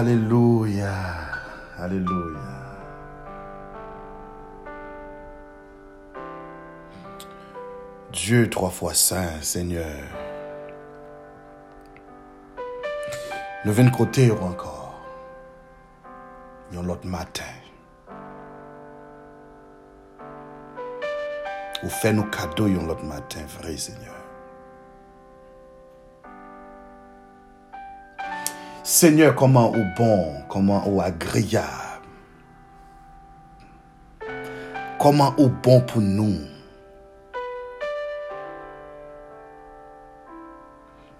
Alléluia. Alléluia. Dieu trois fois saint, Seigneur. Nous venons côté encore. Yon l'autre matin. Ou fait nous cadeaux l'autre matin, vrai Seigneur. Seigneur, comment ou bon, comment ou agréable. Comment ou bon pour nous.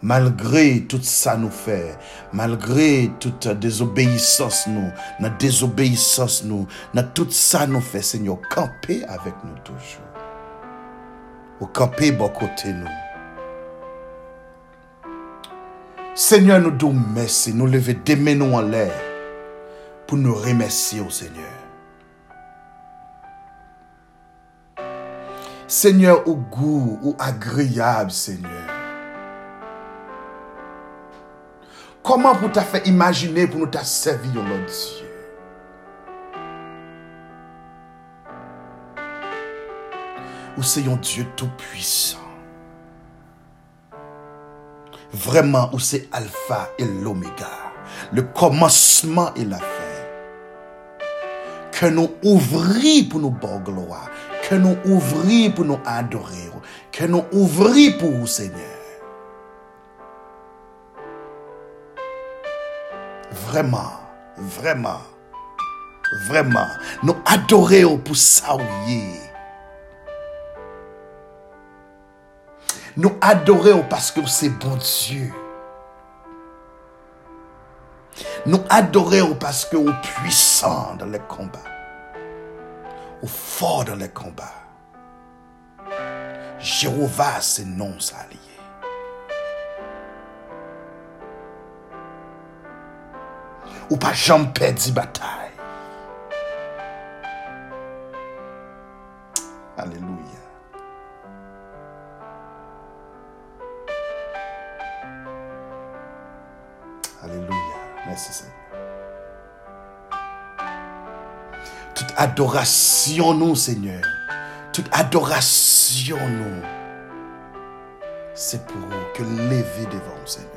Malgré tout ça nous fait, malgré toute désobéissance nous, notre désobéissance nous, notre tout ça nous fait, Seigneur, camper avec nous toujours. Ou camper bon côté nous. Seigneur, nous disons merci, nous lever des mains en l'air pour nous remercier au Seigneur. Seigneur, au goût, ou agréable, Seigneur. Comment pour t'a fait imaginer pour nous t'a servi, oh Lord Dieu? Ou c'est un Dieu tout-puissant. Vraiment, où c'est Alpha et l'Oméga. Le commencement et la fin. Que nous ouvrions pour nous bon gloire. Que nous ouvrions pour nous adorer. Que nous ouvrions pour vous, Seigneur. Vraiment, vraiment, vraiment. Nous adorer pour ça où Nous adorons parce que c'est bon Dieu. Nous adorons parce que vous puissant dans les combats. Ou fort dans les combats. Jéhovah, c'est non s'allier. Ou pas jamais perdu bataille. Toute adoration nous, Seigneur. Toute adoration nous. C'est pour que lever devant Seigneur.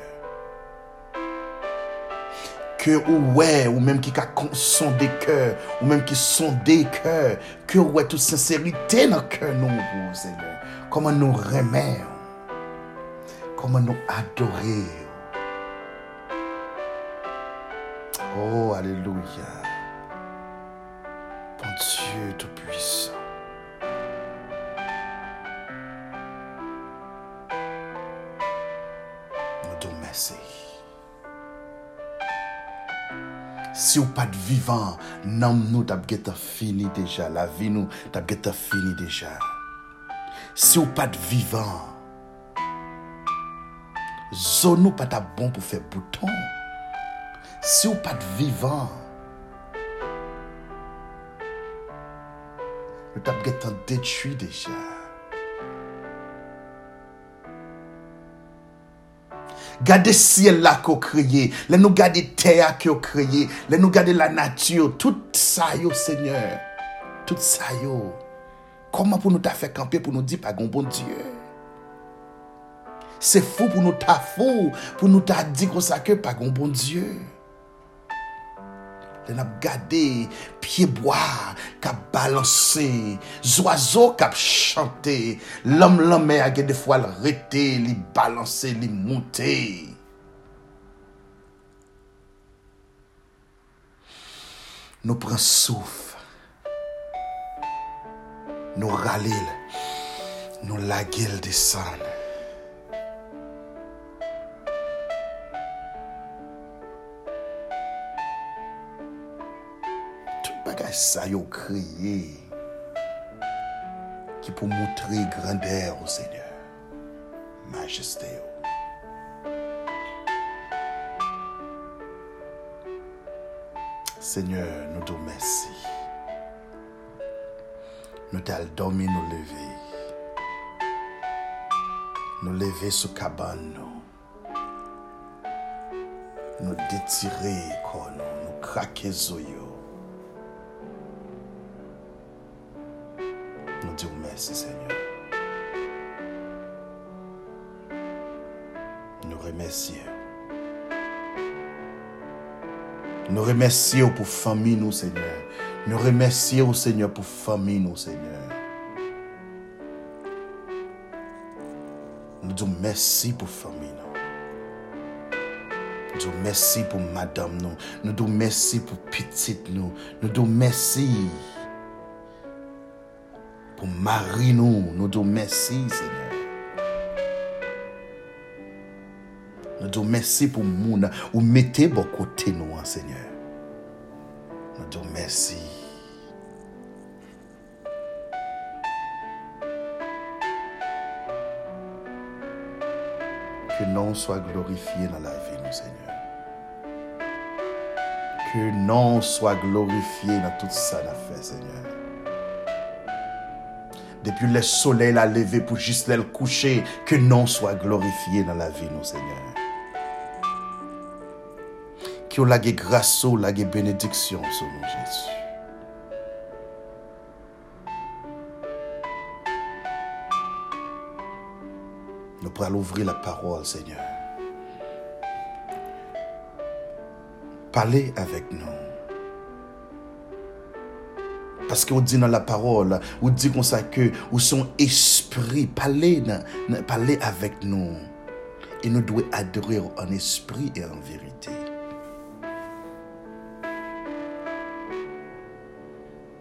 Que ou ouais, ou même qui sont des cœurs, ou même qui sont des cœurs, que ouais toute sincérité dans le cœur nous, Seigneur. Comment nous remettre, comment nous adorer. Oh, Alléluia. Bon Dieu Tout-Puissant. Nous te merci. Si ou pas de vivant, nam nous t'a fini déjà. La vie nous t'a fini déjà. Si ou pas de vivant, zone nous pas ta bon pour faire bouton. Si ou pas vivant, nous t'a détruit déjà. Gardez ciel là qu'on crié, les nous garder terre qui ont crié, les nous garder la nature, tout ça yo Seigneur, tout ça yo. Comment pour nous t'a fait camper pour nous dire pas bon Dieu? C'est fou pour nous t'a fou, pour nous dit qu'on ça que pas bon Dieu. Den ap gade, pieboa kap balanse, zoazo kap chante, lom lome age defwa l rete, li balanse, li monte. Nou pren souf, nou ralil, nou lagil desan. sa yo kriye ki pou moutre grandeur o Seigneur, majeste yo. Seigneur, nou tou mersi. Nou tal domi nou leve. Nou leve sou kaban nou. Nou detire kon nou. Nou krake zo yo. Merci Seigneur. Nous remercions. Nous remercions pour famille nous Seigneur. Nous remercions Seigneur pour famille nous Seigneur. Nous disons merci pour famille nous. Nous disons merci pour madame nous. Nous disons merci pour petite nous. Nous disons merci pour mari nous. Nous disons merci Seigneur. Nous disons merci pour moun ou mettez bon côté nous, Seigneur. Nous disons merci. Que nom soit glorifié dans la vie, nous, Seigneur. Que nom soit glorifié dans tout ça qu'on a fait, Seigneur. Depuis le soleil l'a levé pour juste le coucher, que nom soit glorifié dans la vie, nous, Seigneur. Que la grâce, la bénédiction sur Jésus. Nous pourrons ouvrir la parole, Seigneur. Parlez avec nous. Parce qu'on dit dans la parole, on dit comme ça que ou son esprit, parlez, parlez avec nous. Et nous devons adorer en esprit et en vérité.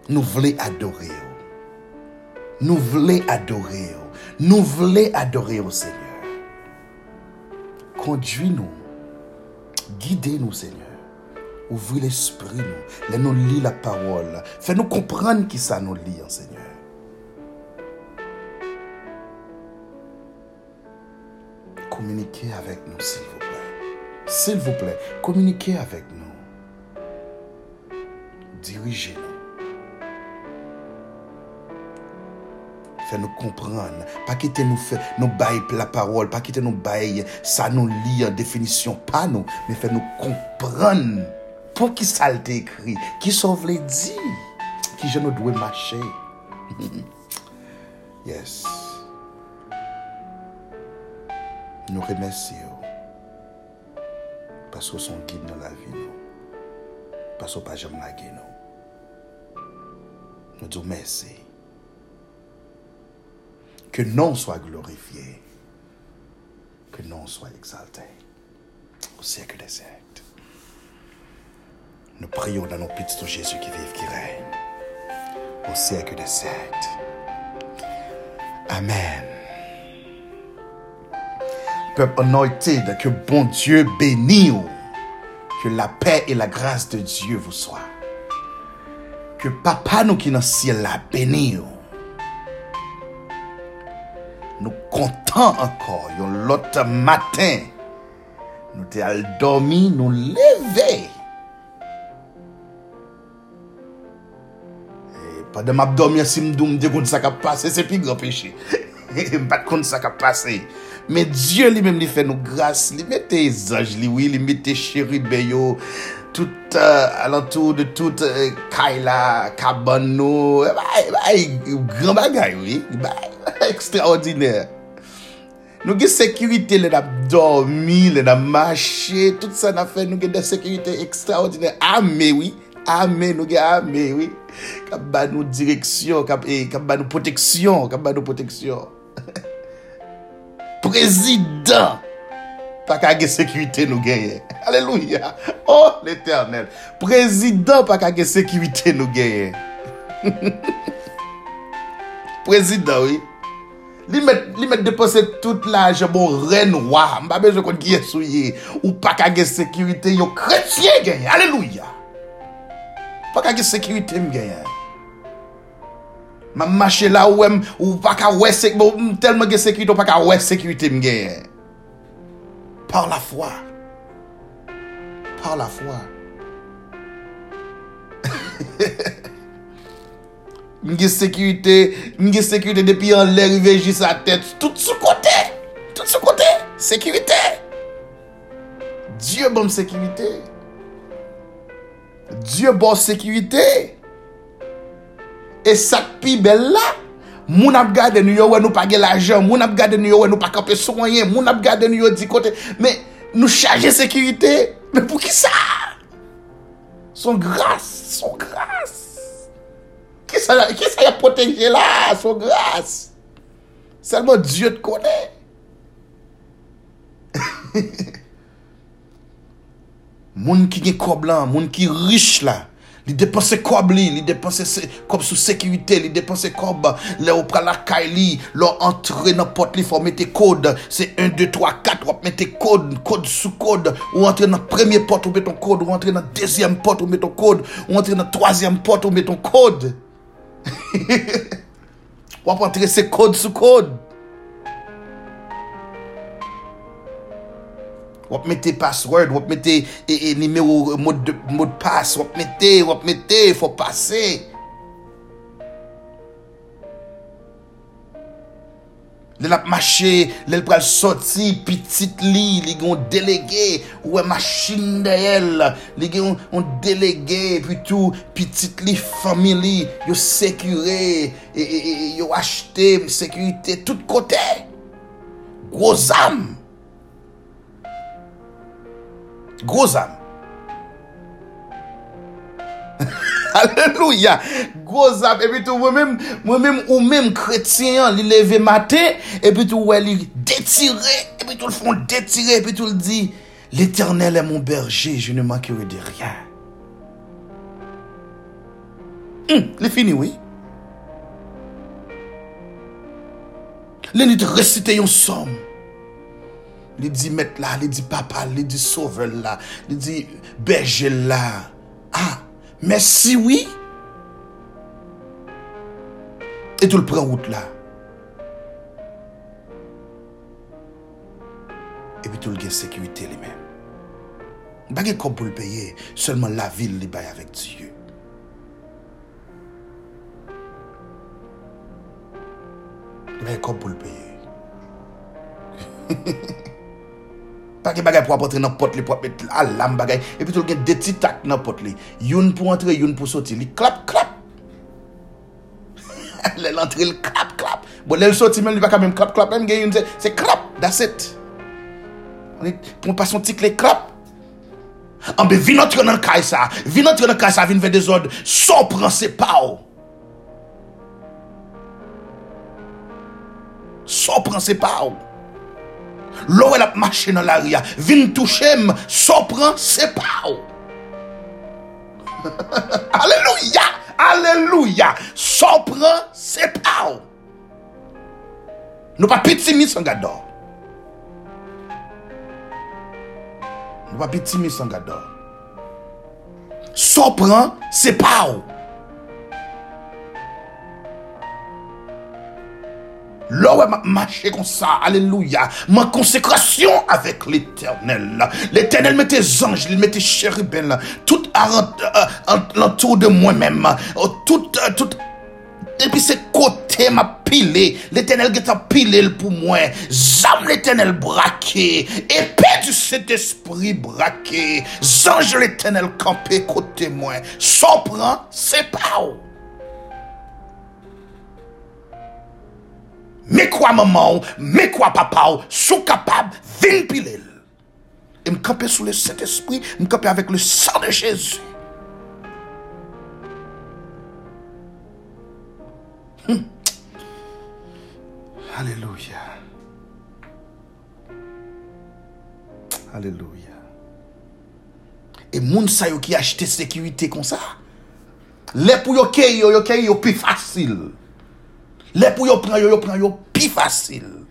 Nous voulons adorer. Nous voulons adorer. Nous voulons adorer au Seigneur. Conduis-nous. Guidez-nous, Seigneur. Ouvrez l'esprit, nous. Laisse-nous lire la parole. Fais-nous comprendre qui ça nous lit, Seigneur. Communiquez avec nous, s'il vous plaît. S'il vous plaît, communiquez avec nous. Dirigez-nous. nous comprendre, pas quitter nous faire nous bailler la parole, pas quitter nous bailler ça nous lit en définition, pas nous, mais faire nous comprendre pou ki sal te ekri, ki son vle di, ki je nou dwe mache. yes. Nou remersi yo. Paso son guide nan la vi nou. Paso pa jem nage nou. Nou djou mersi. Que non soit glorifié. Que non soit exalté. Au siècle des siècles. Nous prions dans nos petits Jésus qui vive, qui règne au siècle des siècles. Amen. Peuple anointed, que bon Dieu bénisse, que la paix et la grâce de Dieu vous soient. Que papa nous qui dans le ciel la bénisse nous comptons encore, l'autre matin, nous allons dormir, nous lever. Dem ap domye simdoum de kon sa ka pase, se pi gran peche. Bat kon sa ka pase. Men Diyo li men li fe nou grase, li mette zanj li, oui, li mette cheri beyo, tout euh, alantou de tout euh, kaila, kabano, e bay, e bay, e gran bagay, oui, bay, ekstraordinèr. Nou gen sekirite lè nan dormi, lè nan mache, tout sa nan fè nou gen de sekirite ekstraordinèr. Ame, ah, oui, ame, nou gen ame, oui. Kap ba nou direksyon, kap, eh, kap ba nou proteksyon, kap ba nou proteksyon. Prezident, pa kage sekwite nou genye. Aleluya. Oh, l'Eternel. Prezident, pa kage sekwite nou genye. Prezident, oui. Li met, li met depose tout la je bon renwa. Mba bej kon kiye souye. Ou pa kage sekwite yo kretye genye. Aleluya. Pa kage sekirite m genye. Ma mache la ou em, ou pa ka we sekirite, bon, telman ge sekirite ou pa ka we sekirite m genye. Par la fwa. Par la fwa. Mge sécurité, mge sécurité depuis en l'air juste sa tête, tout sous côté, tout sous côté, sécurité. Dieu bon sécurité. Dieu bon sécurité. Et ça pi belle là, moun ap gade nou yo wè nou pa ge l'ajan, moun ap gade nou yo wè nou pa kampe soyen, moun ap gade nou yo di kote, mais nou chaje sécurité. Mais pour qui ça? Son grâce, son grâce. Qui ça, qui ça y a protégé là, son grâce? Seulement Dieu te connaît. Moun ki gen kob lan, moun ki riche la, li depanse kob li, li depanse se, kob sou sekirite, li depanse kob, le ou pral akay li, lor entre nan pot li fò mette kod, se 1, 2, 3, 4, wap mette kod, kod sou kod, ou entre nan premye pot ou metton kod, ou entre nan dezyem pot ou metton kod, ou entre nan troasyem pot ou metton kod. wap entre se kod sou kod. Wap mette password, wap mette e, e, nimeyo mod, mod pass, wap mette, wap mette, fò pase. Lè lap mache, lè l pral soti, pitit li, li gen yon delege, wè machin de el, li gen yon delege, pi tou pitit li famili, yo sekure, e, e, e yo achete, sekurite, tout kote. Gwo zam. Gros âme. Alléluia. Gros âme. Et puis tout, moi-même, moi-même, ou même chrétien, il levé matin, et puis tout, ouais, il détiré, et puis tout le fond détiré, et puis tout le dit, l'éternel est mon berger, je ne manquerai de rien. Hum, il est fini, oui. de réciter une somme. Li di met la, li di papa, li di sove la, li di beje la. Ah, men si oui, et tout le pren route la. Et puis tout le gen sécurité li men. Bagè kop pou l'peye, seulement la vil li baye avèk Diyo. Bagè kop pou l'peye. Pa Pake bagay pou apotre nan pot li, pou apet alam bagay. E pi tou gen deti tak nan pot li. Youn pou antre, youn pou soti. Li klap, klap. Le l'antre, li klap, klap. Bo lè soti men, li baka men klap, klap. Men gen youn se, se klap, that's it. Pou mwen pason tik le klap. Anbe, vi notre nan kay sa. Vi notre nan kay sa, vin ve de zon. So pran se pa ou. So pran se pa ou. lò wè l ap mache nan la ria, vin touchem, sopran, sepa ou. Aleluya, aleluya, sopran, sepa ou. Nou pa pitimis an gador. Nou pa pitimis an gador. Sopran, sepa ou. Ou Lò wè m'achè kon sa, aleluya, mwen konsekrasyon avèk l'Eternel. L'Eternel mè te zanj, mè te chèribèl, tout l'entour de mwen mèm, tout, tout, epi se kote m'a pile, l'Eternel geta pile l'pou mwen, zam l'Eternel brake, epè du set espri brake, zanj l'Eternel kampe kote mwen, sopran se pa ou. Me kwa maman ou, me kwa papa ou, sou kapab, vin pilel. E m kapè sou le set espri, m kapè avèk le san de Jésus. Aleluya. Aleluya. E moun sa yo ki achete sekirite kon sa. Le pou yo yo, yo pi fasil. Le pou yo pran yo, yo pran yo pi fasil.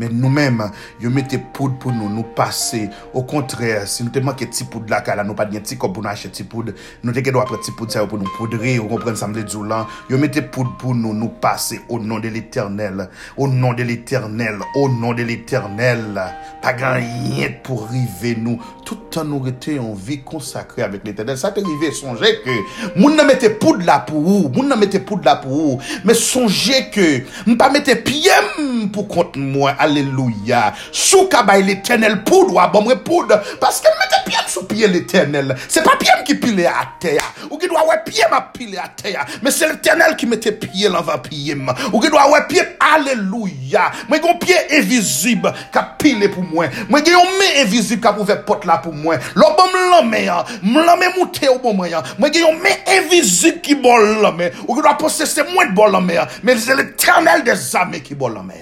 Men nou menm, yo mette poud pou nou nou pase. Ou kontre, si nou te manke ti poud la ka la, nou pa dnyen ti kop pou nou ache ti poud. Nou teke do apre ti poud sa yo pou nou poudri, ou kompren samle djoulan. Yo mette poud pou nou nou pase. Ou non de l'Eternel. Ou non de l'Eternel. Ou non de l'Eternel. Pa gan yet pou rive nou. Tout an nou rete yon vi konsakre avik l'Eternel. Sa te rive sonje ke, moun nan mette poud la pou ou. Moun nan mette poud la pou ou. Me sonje ke, mpa mette piyem pou kont mwen. Alléluia. Sou kabay l'éternel poud, ou abomre poud. Parce que mette pied sous pied l'éternel. C'est pas pied qui pile à terre. Ou qui doit ouais pied m'a pile à terre. Mais c'est l'éternel qui mette pied l'envers pied. Ou qui doit ouais pied, alléluia. Moi, gon pied invisible qui a pile pour moi. Moi, gon main invisible qui a ouvert porte là pour moi. L'homme l'homme, l'homme monté au bon moyen. Moi, gon main invisible qui bon l'homme. Ou qui doit posséder moins de bon l'homme. Mais c'est l'éternel des armées qui bon l'homme.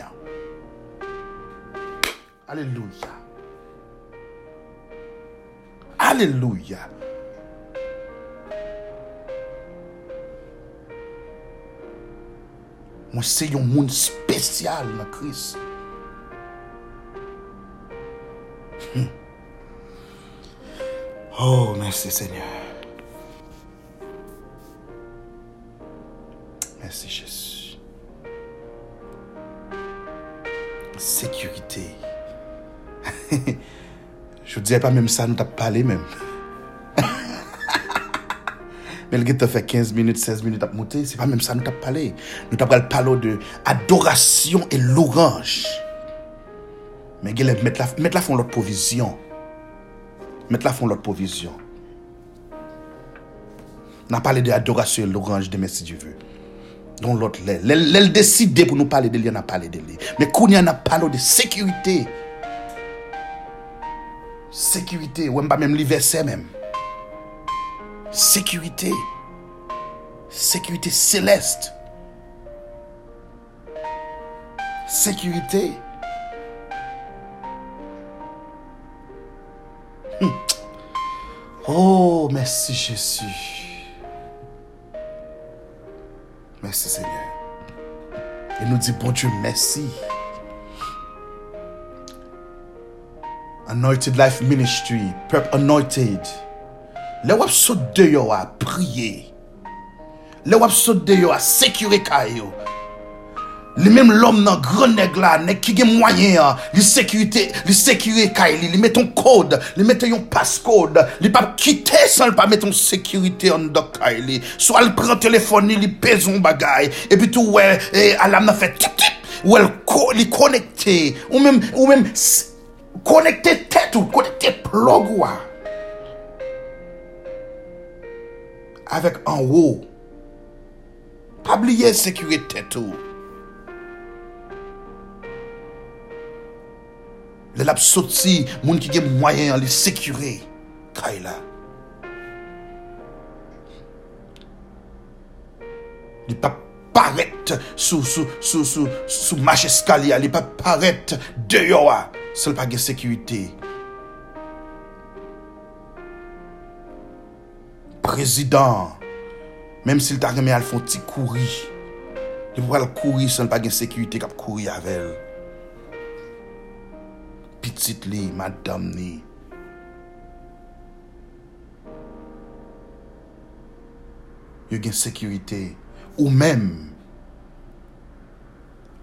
Alléluia. Alléluia. Moi, c'est un monde spécial dans Christ. Hmm. Oh, merci Seigneur. Je ne disais pas même ça, nous t'as parlé même. Mais le gars fait 15 minutes, 16 minutes à monter, c'est pas même ça, nous t'as parlé. Nous t'as parlé de adoration et l'orange. Mais mettre la, mettre la fond l'autre provision. Mettre la fond l'autre provision. On a parlé de adoration et l'orange demain si Dieu veut. Donc l'autre, elle décide pour nous parler de lui, on a parlé de lui. Mais quand on a parlé de sécurité, sécurité, ou même même verset même. Sécurité. Sécurité céleste. Sécurité. Hmm. Oh, merci Jésus. Merci Seigneur. Et nous dit, bon Dieu, merci. Anointed Life Ministry, Prep Anointed. Le wap sot de yo a priye. Le wap sot de yo a sekure kayo. Li menm lom nan gran neg la, neg ki gen mwayen li sekure, li sekure kay li, li meton kode, li meton yon paskode, li pap kite san li pa meton sekurite an do kay li. So al pren telefoni, li pezon bagay, epi tou we, e, alam nan fe tip tip, ou wè li konekte, ou menm, ou menm, konekte tet ou, konekte plog ou a. Avèk an wou. Pabliye sekure tet ou. Le lap soti, moun ki gen mwayen an li sekure. Kay la. Li pa paret sou, sou, sou, sou, sou mache skalya. Li pa paret deyo a. Sel pa gen sekurite. Prezident, menm sil ta reme al fon ti kouri, li pou al kouri sel pa gen sekurite kap kouri avel. Pitit li, madam ni. Yo gen sekurite. Ou menm,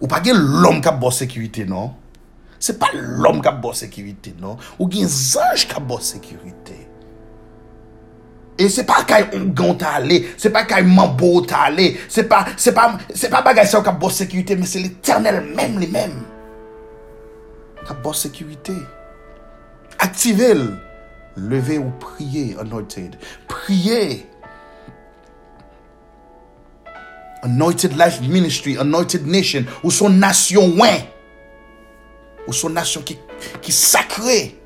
ou pa gen lom kap bo sekurite non? Se pa l'om ka bo sekirite, non? Ou gen zanj ka bo sekirite. E se pa kay ongan ta ale, se pa kay mambo ta ale, se pa, se pa, se pa bagay sa ou ka bo sekirite, men se l'eternel menm li menm. Ka bo sekirite. Aktive l. Leve ou priye anointed. Priye. Anointed Life Ministry, Anointed Nation, ou son nasyon wè. Ou son nation qui, qui sacrée.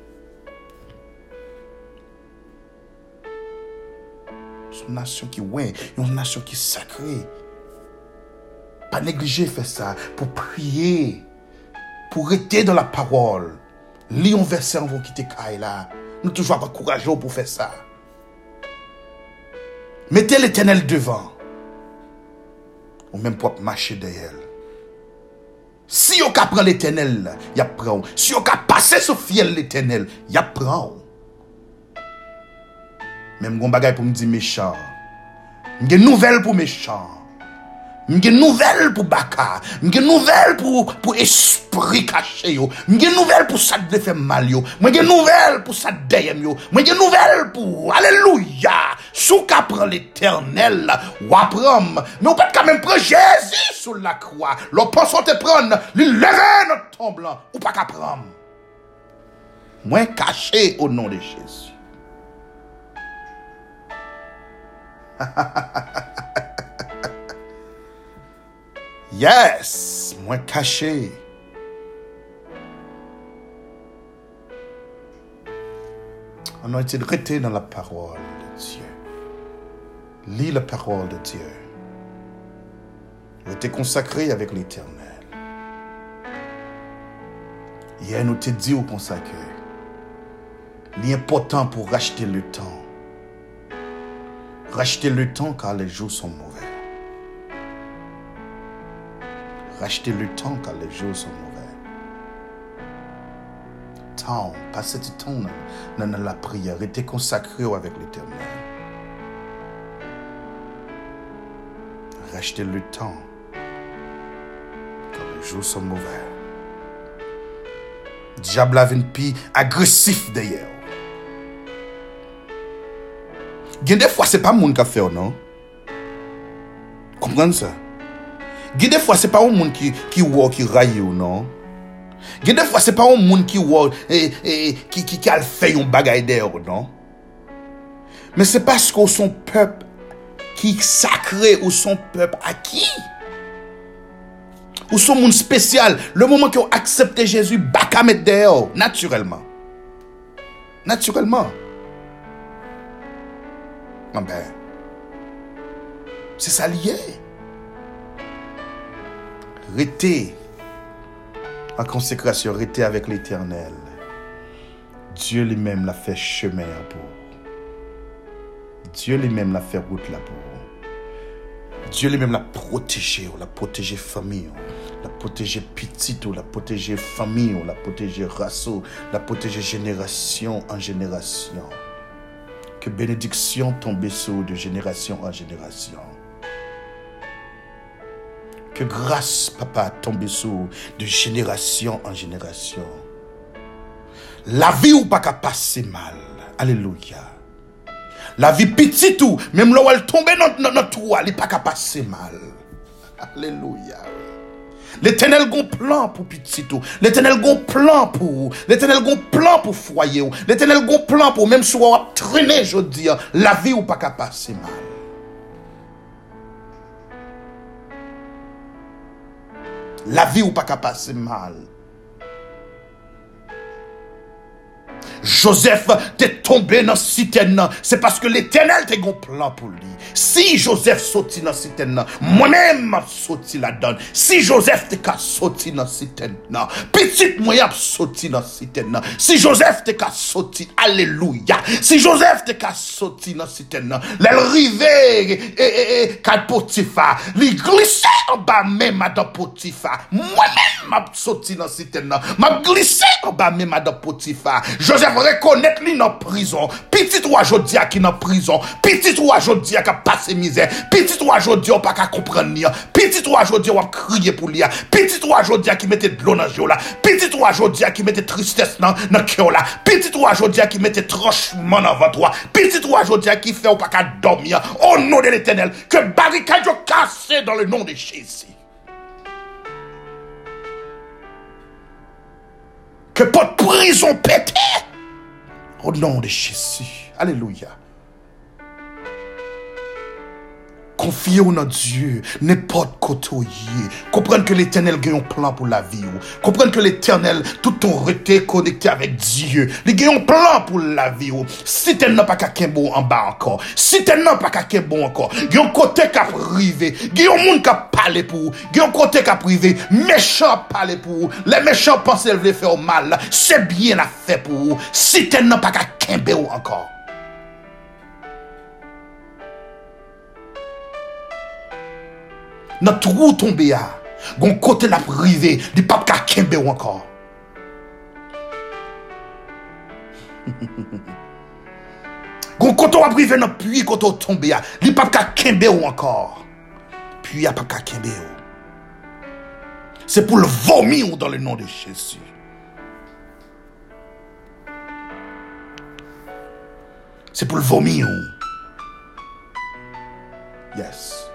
Son nation qui ouais, une nation qui sacrée. Pas négliger faire ça pour prier, pour rester dans la parole. Lis un verset en vous quitter là. Nous toujours pas courageux pour faire ça. Mettez l'éternel devant. Ou même pour marcher derrière. Si yo ka pran l'Eternel, ya pran. Si yo ka pase sou fiel l'Eternel, ya pran Mem Men bagay pou mdi mechan. Mge nouvel pou mechan. Mge nouvel pou baka, mge nouvel pou espri kache yo, mge nouvel pou sa defe mal yo, mge nouvel pou sa deyem yo, mge nouvel pou, aleluya, sou ka pran l'eternel, wapram, me ou pat kamen pran Jezi sou la kwa, lopan son te pran, li leve not tomblan, ou pa ka pran. Mwen kache ou non de Jezi. Ha ha ha ha ha. Yes, moins caché. On a été traité dans la parole de Dieu. Lis la parole de Dieu. On été consacré avec l'éternel. Hier, nous te dit au consacré. L'important pour racheter le temps. Racheter le temps car les jours sont mauvais. Racheter le temps car les jours sont mauvais. Temps, passer du temps dans la prière, était consacré avec l'éternel. Racheter le temps car les jours sont mauvais. Diable a une pi agressif d'ailleurs. Des fois, c'est pas mon qui a fait, non? Comprenez ça? Ge Gye defwa se pa ou moun ki, ki wò ki raye ou nan. Gye defwa se pa ou moun ki wò e, e, ki, ki, ki al fè yon bagay der ou nan. Men se pasko son pep ki sakre ou son pep aki. Ou son moun spesyal. Le mouman ki ou aksepte Jezu baka met der ou. Naturelman. Naturelman. Mwen ah ben. Se sa liye. Rêtez en consécration, rêtez avec l'éternel. Dieu lui-même l'a fait chemin pour. Dieu lui-même l'a fait route là pour. Dieu lui-même l'a protégé, l'a protégé famille, l'a protégé petit, l'a protégé famille, l'a protégé race, l'a protégé génération en génération. Que bénédiction tombe sur de génération en génération. Que grâce, papa, tombe sur de génération en génération. La vie ou pas qu'à passer mal. Alléluia. La vie petite ou, même là où elle tombe dans notre toit, elle pas qu'à passer mal. Alléluia. L'éternel gon plan pour petit ou. L'éternel gon plan pour L'éternel gon plan pour foyer. L'éternel gon plan pour même si on traîner, je dis, la vie ou pas qu'à passer mal. La vie ou pas qu'à passer mal. Joseph te tombe nan siten nan, se paske l'Eternel te gon plan pou li. Si Joseph soti nan siten nan, mounen ap soti la dan. Si Joseph te ka soti nan siten nan, pitit mwen ap soti nan siten nan. Si Joseph te ka soti, aleluya. Si Joseph te ka soti nan siten nan, lèl rive e, e, e, kad potifa, li glise an ba men madan potifa. Mounen ap soti nan siten nan, map glise an ba men madan potifa. Joseph reconnaître lui dans prison. Petit toi aujourd'hui qui dans prison. Petit toi aujourd'hui qui a passé misère. Petit toi aujourd'hui on pas qu'à comprendre. Petit toi aujourd'hui on crier pour lui. Petit toi aujourd'hui qui mettait de dans le là. Petit toi aujourd'hui qui mettait tristesse dans le cœur là. Petit aujourd'hui qui mettait tranchement dans votre toi. Petit toi aujourd'hui qui fait ou pas qu'à dormir. Au nom de l'éternel. Que barricade cassé dans le nom de Jésus. Que votre prison pète. Au nom de Jésus. Alléluia. Confiez au notre Dieu, n'importe côté. Comprenez que l'éternel a un plan pour la vie. Comprenez que l'éternel, tout ton été connecté avec Dieu. Il a un plan pour la vie. Si tu n'as pas qu'un bon en bas encore. Si tu n'as pas qu'un bon encore. Il y a un côté qui a privé. Il y a un monde qui a parlé pour Il y a un côté qui a privé. Méchant parler pour Les méchants pensent qu'ils veulent faire mal. C'est bien la fait pour vous. Si tu n'as pas qu'un bon encore. Notre roue tombée à. Gon côté la privé, du pape ka kembe ou encore. Gon côté la privé notre puits côté tombé à, du pape ka kembe ou encore. puits pas qu'à C'est pour le vomir dans le nom de Jésus. C'est pour le vomir. Yes.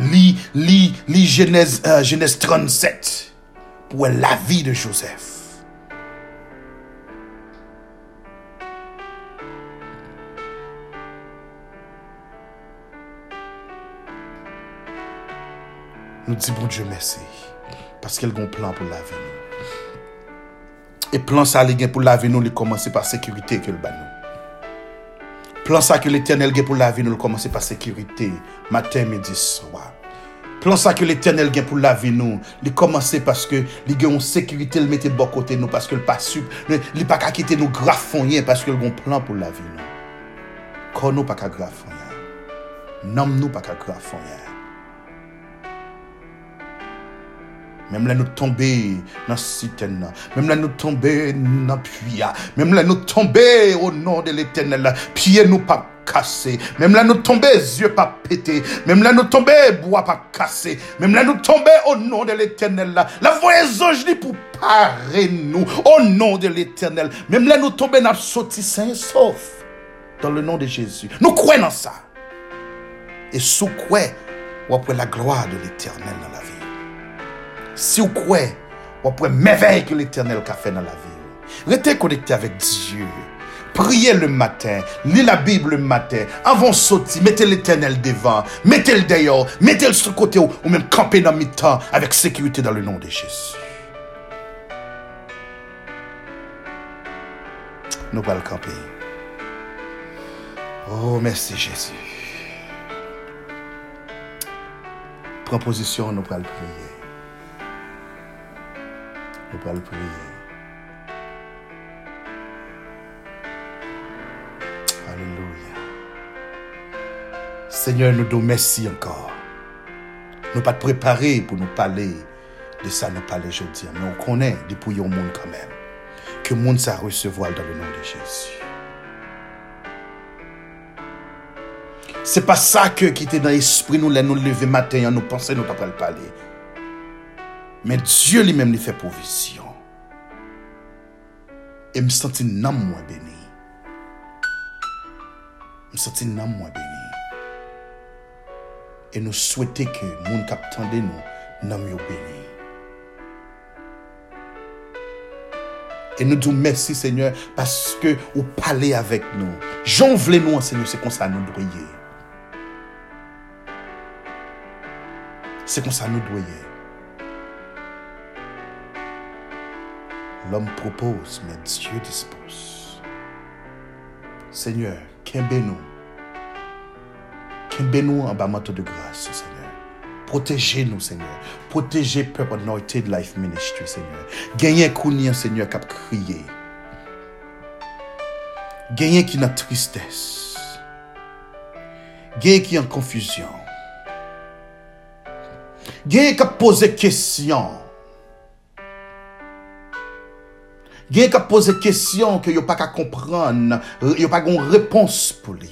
Lis, lis, lis Genèse, euh, Genèse 37 pour la vie de Joseph. Nous disons, bon Dieu, merci. Parce qu'il y a un plan pour la vie. Et plan ça, pour la vie, nous, commence par sécurité que le ban Plan sa ke l'Eternel gen pou la vi nou l'komanse pa sekirite, maten, midi, swa. Plan sa ke l'Eternel gen pou la vi nou, li komanse paske li gen yon sekirite l mette bo kote nou, paske l pa sup, li pa kakite nou grafonyen, paske l gon plan pou la vi nou. Kon nou pa ka grafonyen, nam nou pa ka grafonyen. Même là nous tomber dans citerne. Même là nous tomber dans puits. Même là nous tomber au nom de l'éternel. Pieds nous pas cassés. Même là nous tomber yeux pas pétés. Même là nous tomber bois pas cassé. Même là nous tomber au nom de l'éternel. La voix anges pour parer nous au nom de l'éternel. Même là nous tomber dans sauté saint sauf dans le nom de Jésus. Nous croyons ça. Et sous quoi, on après la gloire de l'éternel dans la vie. Si vous croyez, vous pouvez merveille que l'éternel a fait dans la vie. Restez connecté avec Dieu. Priez le matin, lisez la Bible le matin, avant sortir, mettez l'éternel devant, mettez-le dehors, mettez-le sur le côté ou, même camper dans mi temps avec sécurité dans le nom de Jésus. Nous allons camper. Oh, merci Jésus. Prends position, nous allons prier. Nous le prier. Alléluia. Seigneur, nous te merci encore. Nous pas préparés pour nous parler de ça, nous parler aujourd'hui. Mais on connaît depuis au monde quand même. Que le monde ça recevoir dans le nom de Jésus. C'est pas ça que qui était dans l'esprit nous, nous lever matin, nous penser nous pas le Mais Dieu lui-même lui fait provision. Et me sentir non moins béni. Me sentir non moins béni. Et nous souhaitons que le monde qui nous, non mieux béni. Et nous disons merci Seigneur parce que vous parlez avec nous. J'en voulais nous Seigneur, c'est comme ça nous doyer. C'est comme ça L'homme propose, mais Dieu dispose. Seigneur, qu'aimez-nous? Qu'aimez-nous en bas de grâce, Seigneur? Protégez-nous, Seigneur. Protégez Peuple Anointed Life Ministry, Seigneur. Gagnez Kounia, Seigneur, a crié. Gagnez qui n'a tristesse. Gagnez qui en confusion. Gagnez qui a posé question. Gen ka pose kesyon ke yo pa ka kompran, yo pa gon repons pou li.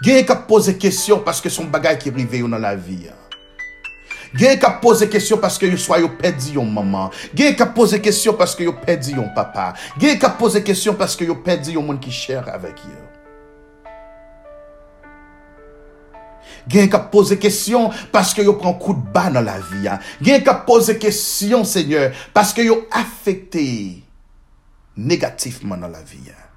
Gen ka pose kesyon paske son bagay ki rive yo nan la vi. Gen ka pose kesyon paske yo swa yo pedi yon maman. Gen ka pose kesyon paske yo pedi yon papa. Gen ka pose kesyon paske yo pedi yon moun ki chèr avèk yo. Gen kap pose kesyon paske yo pran kout ba nan la vi ya. Gen kap pose kesyon, Seigneur, paske yo afekte negatifman nan la vi ya.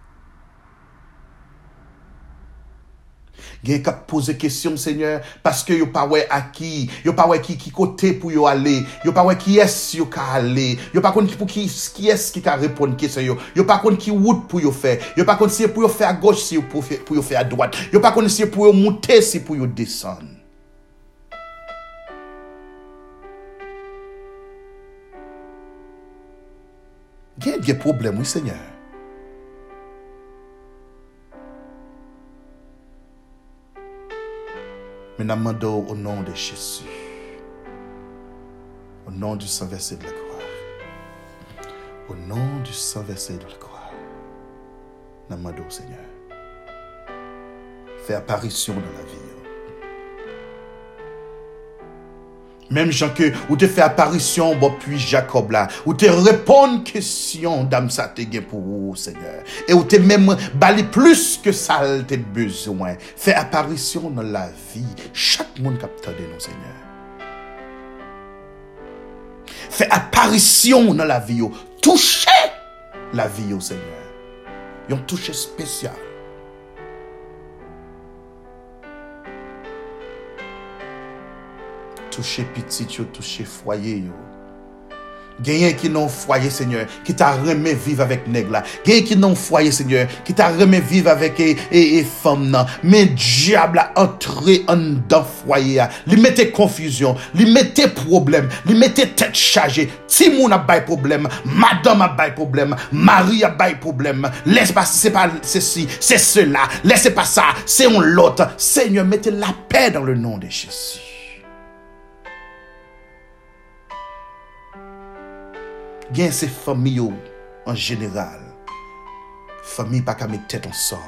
Gen ka pose question, Seigneur, parce que yo pa wè a qui, yo pa wè qui qui côté pour yo aller, yo pa wè qui est yo ka aller, yo pa kon pour qui qui est qui ka répondre question yo, yo pa kon qui route pour yo faire, yo pa kon si pour yo faire à gauche si pour pour yo faire à droite, yo pa kon si pour yo monter si pour yo descendre. Gen des problèmes, oui, Seigneur. Nous au nom de Jésus. Au nom du sang versé de la croix. Au nom du sang versé de la croix. Nous Seigneur. Fè apparisyon nan la vi Mem jan ke ou te fè apparisyon bo puis Jacob la. Ou te repon kèsyon dam sa te gen pou ou, Seigneur. E ou te mem bali plus ke sal te bezwen. Fè apparisyon nan la vi. Chak moun kaptade nou, Seigneur. Fè apparisyon nan la vi yo. Touche la vi yo, Seigneur. Yon touche spesyal. Toucher petit yo, toucher foyer yo. Genyen qui non foyer, Seigneur, qui t'a remis vivre avec nèg là. Genyen qui non foyer, Seigneur, qui t'a remis vivre avec nan. Mais diable a entré en dans foyer. Mette confusion, li mette problème, li mette tête chargée. Timoun a bay problème, madame a bay problème, Marie a bay problème. Laisse pas ceci, c'est cela. Laissez pas ça, c'est on l'autre. Seigneur, mettez la paix dans le nom de Jésus. gen se fami yo an general. Fami pa ka met tèt ansan.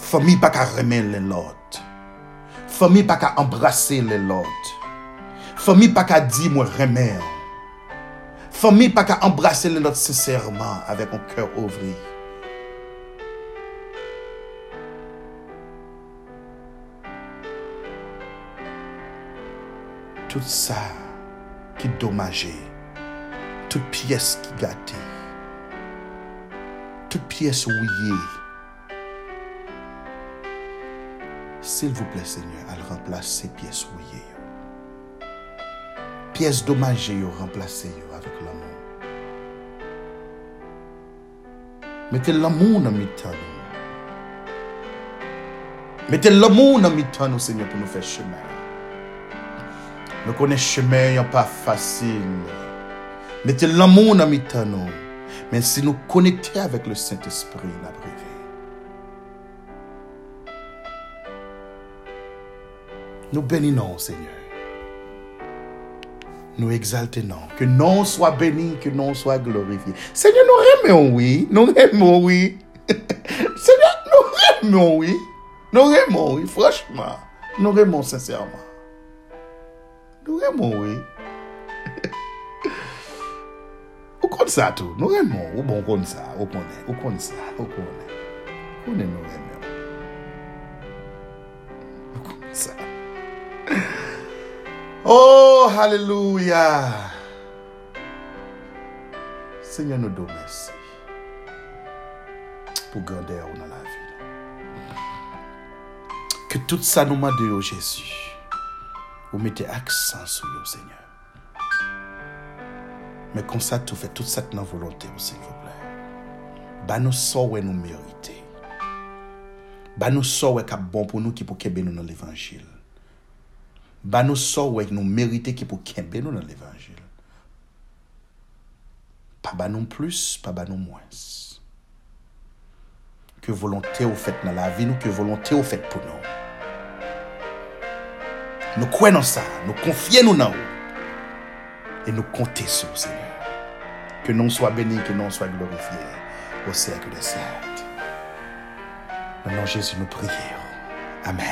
Fami pa ka remen lè lot. Fami pa ka embrase lè lot. Fami pa ka di mwen remen. Fami pa ka embrase lè lot sèsèrman avèk an kèr ouvri. Tout sa ki domaje toute pièce qui gâte, toute pièce ouillée. S'il vous plaît, Seigneur, elle remplace ces pièces ouillées. Pièces dommagées, remplacez avec l'amour. Mettez l'amour dans mes temps. Mettez l'amour dans mes temps, Seigneur, pour nous faire chemin. Nous connaissons chemin, pas facile. Mettez l'amour dans mes Mais si nous connectons avec le Saint-Esprit, la. Nous bénissons, Seigneur. Nous exaltons. Que non soit béni, que non soit glorifié. Seigneur, nous aimons, oui. Nous aimons, oui. Seigneur, nous aimons, oui. Nous aimons, oui. Franchement, nous aimons sincèrement. Nous aimons, oui. Ou kon sa tou? Nou remon? Ou bon kon sa? Ou konen? Ou kon sa? Ou konen? Konen nou remon? Ou kon sa? Oh, haleluya! Seigneur nou do mersi pou gande ou nan la vi. Ke tout sa nou mande yo, Jezu, ou mette aksan sou yo, Men kon sa tou fè tout sat nan volonté ou s'il vous plè. Ba nou so wè nou merite. Ba nou so wè kap bon pou nou ki pou kebe nou nan l'Evangil. Ba nou so wè nou merite ki pou kebe nou nan l'Evangil. Pa ba nou plus, pa ba nou mwens. Ke volonté ou fèt nan la vi nou, ke volonté ou fèt pou nou. Nou kwen nan sa, nou konfye nou nan ou. Et nous compter sur Seigneur. Que non soit béni, que non soit glorifié au siècle des siècles. Maintenant, Jésus, nous prions. Amen.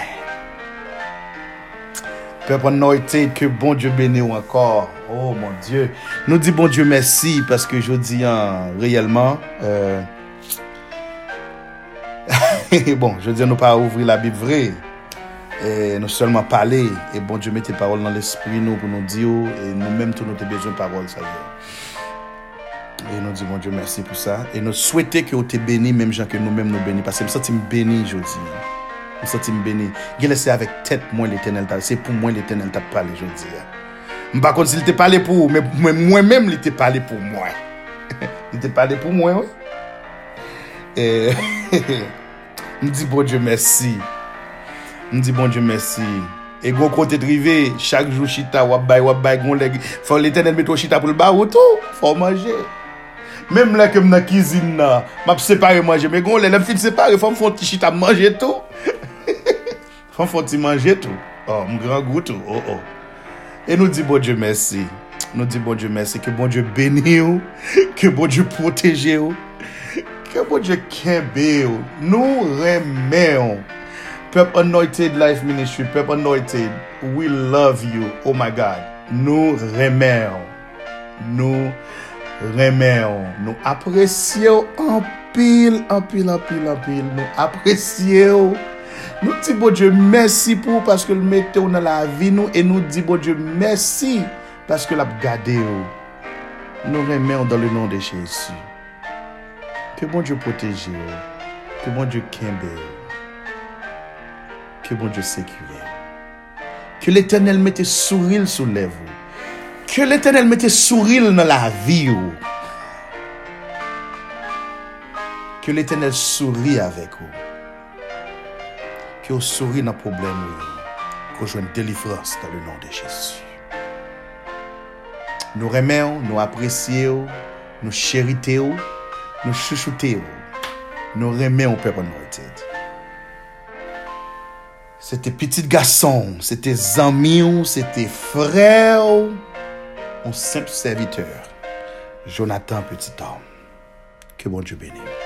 Peuple anointé, que bon Dieu bénisse encore. Oh mon Dieu. Nous disons bon Dieu merci parce que je dis hein, réellement. Euh, bon, je dis nous pas ouvrir la Bible vraie. Et nous seulement parler et bon Dieu met tes paroles dans l'esprit nous pour nous dire et nous-mêmes tout nous avons besoin de paroles ça et e nous disons bon Dieu merci pour ça et nous souhaitons que vous te béni même gens que nous-mêmes nous bénis parce que nous sentons bénis aujourd'hui nous sentons bénis je laisse avec tête moi l'éternel c'est pour moi l'éternel t'a parlé aujourd'hui je ne sais pas s'il t'a parlé pour mais moi-même il t'a parlé pour moi il t'a parlé pour moi oui. Et me dis bon Dieu merci Mdi bon Dje mersi. E gwo kote trive, chak jou chita wap bay wap bay goun leg. Fò l'Eternel metro chita pou l'ba ou tou, fò manje. Mèm lè kem nan kizin nan, map separe manje. Mè goun lè, lè film separe, fò m fò ti chita manje tou. fò m fò ti manje tou. Oh, m gran goutou, oh oh. E nou di bon Dje mersi. Nou di bon Dje mersi, ke bon Dje beni ou, ke bon Dje proteje ou, ke bon Dje kembe ou, nou reme ou. Pep Anointed Life Ministry, Pep Anointed, we love you. Oh my God. Nou remè ou. Nou remè ou. Nou apresye ou anpil, anpil, anpil, anpil. Nou apresye ou. Nou di bo Dje mersi pou paske l mette ou nan la vi nou. E nou di bo Dje mersi paske l ap gade ou. Nou remè ou dan le nan de Jésus. Ke bon Dje proteje ou. Ke bon Dje kembe ou. ke bon Diyo sekure. Ke l'Eternel mette souril sou lev ou. Ke l'Eternel mette souril nan la vi ou. Ke l'Eternel souri avek ou. Ke ou souri nan problem ou. Ko jwen delivrans nan le nan de Jésus. Nou remè ou, nou apresye ou, nou chérite ou, nou chouchoute ou. Nou remè ou pepon nou eted. C'était petit garçon, c'était amis, c'était frère, un simple serviteur. Jonathan, petit homme. Que bon Dieu bénisse.